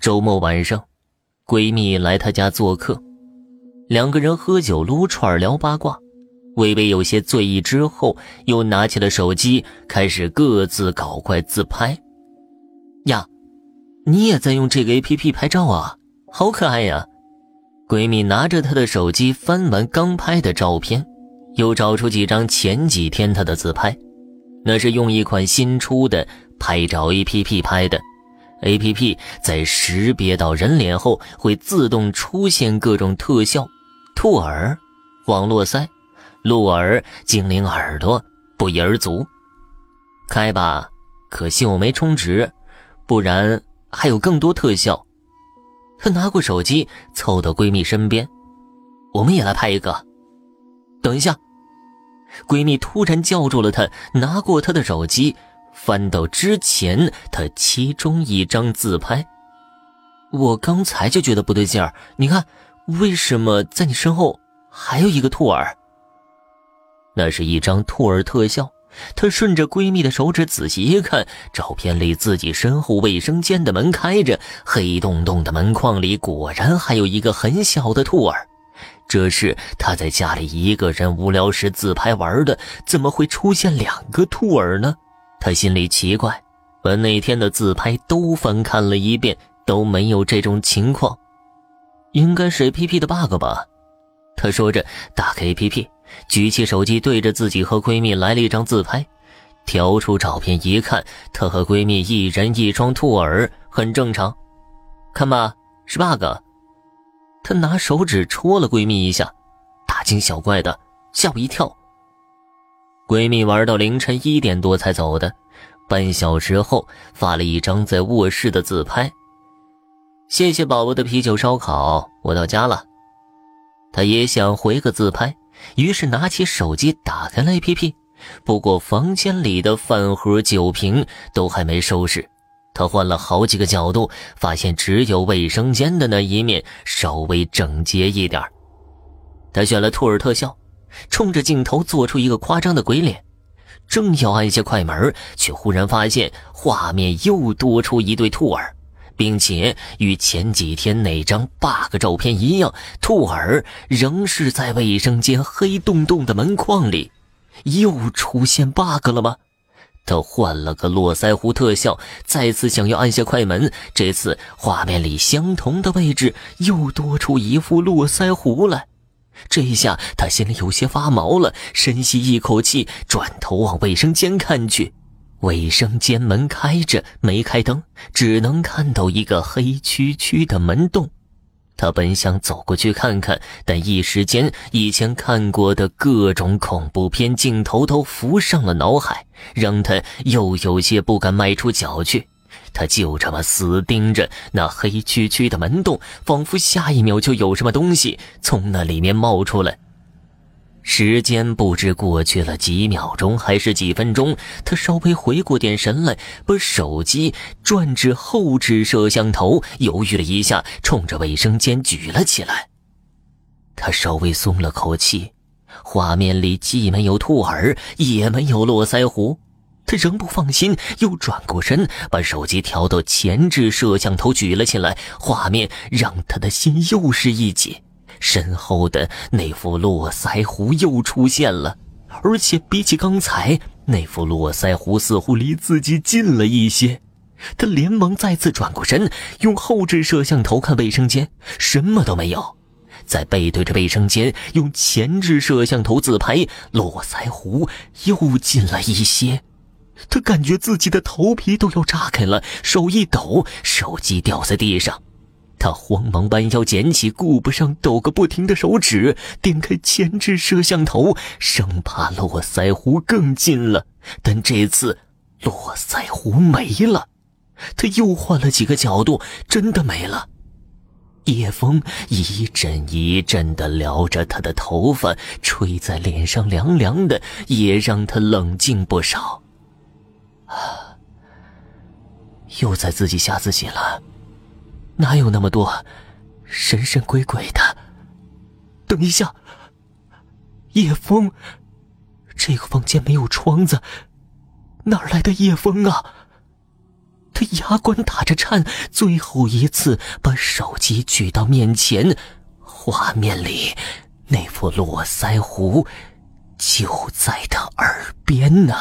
周末晚上，闺蜜来她家做客，两个人喝酒撸串聊八卦。微微有些醉意之后，又拿起了手机，开始各自搞怪自拍。呀，你也在用这个 A P P 拍照啊？好可爱呀！闺蜜拿着她的手机翻完刚拍的照片，又找出几张前几天她的自拍，那是用一款新出的拍照 A P P 拍的。A P P 在识别到人脸后，会自动出现各种特效：兔耳、网络腮。鹿耳、精灵耳朵、不一而足，开吧！可惜我没充值，不然还有更多特效。她拿过手机，凑到闺蜜身边，我们也来拍一个。等一下，闺蜜突然叫住了她，拿过她的手机，翻到之前她其中一张自拍。我刚才就觉得不对劲儿，你看，为什么在你身后还有一个兔耳？那是一张兔耳特效，她顺着闺蜜的手指仔细一看，照片里自己身后卫生间的门开着，黑洞洞的门框里果然还有一个很小的兔耳。这是她在家里一个人无聊时自拍玩的，怎么会出现两个兔耳呢？她心里奇怪，把那天的自拍都翻看了一遍，都没有这种情况，应该是 A P P 的 bug 吧？她说着，打开 A P P。举起手机对着自己和闺蜜来了一张自拍，调出照片一看，她和闺蜜一人一双兔耳，很正常。看吧，是 bug。她拿手指戳了闺蜜一下，大惊小怪的，吓我一跳。闺蜜玩到凌晨一点多才走的，半小时后发了一张在卧室的自拍。谢谢宝宝的啤酒烧烤，我到家了。她也想回个自拍。于是拿起手机打开了 APP，不过房间里的饭盒、酒瓶都还没收拾。他换了好几个角度，发现只有卫生间的那一面稍微整洁一点。他选了兔耳特效，冲着镜头做出一个夸张的鬼脸，正要按下快门，却忽然发现画面又多出一对兔耳。并且与前几天那张 bug 照片一样，兔耳仍是在卫生间黑洞洞的门框里，又出现 bug 了吗？他换了个络腮胡特效，再次想要按下快门，这次画面里相同的位置又多出一副络腮胡来，这一下他心里有些发毛了，深吸一口气，转头往卫生间看去。卫生间门开着，没开灯，只能看到一个黑黢黢的门洞。他本想走过去看看，但一时间以前看过的各种恐怖片镜头都浮上了脑海，让他又有些不敢迈出脚去。他就这么死盯着那黑黢黢的门洞，仿佛下一秒就有什么东西从那里面冒出来。时间不知过去了几秒钟还是几分钟，他稍微回过点神来，把手机转至后置摄像头，犹豫了一下，冲着卫生间举了起来。他稍微松了口气，画面里既没有兔耳，也没有络腮胡，他仍不放心，又转过身，把手机调到前置摄像头举了起来，画面让他的心又是一紧。身后的那副络腮胡又出现了，而且比起刚才那副络腮胡，似乎离自己近了一些。他连忙再次转过身，用后置摄像头看卫生间，什么都没有。再背对着卫生间，用前置摄像头自拍，络腮胡又近了一些。他感觉自己的头皮都要炸开了，手一抖，手机掉在地上。他慌忙弯腰捡起，顾不上抖个不停的手指，点开前置摄像头，生怕络腮胡更近了。但这次络腮胡没了，他又换了几个角度，真的没了。夜风一阵一阵的撩着他的头发，吹在脸上凉凉的，也让他冷静不少。啊，又在自己吓自己了。哪有那么多神神鬼鬼的？等一下，夜风，这个房间没有窗子，哪来的夜风啊？他牙关打着颤，最后一次把手机举到面前，画面里那副络腮胡就在他耳边呢。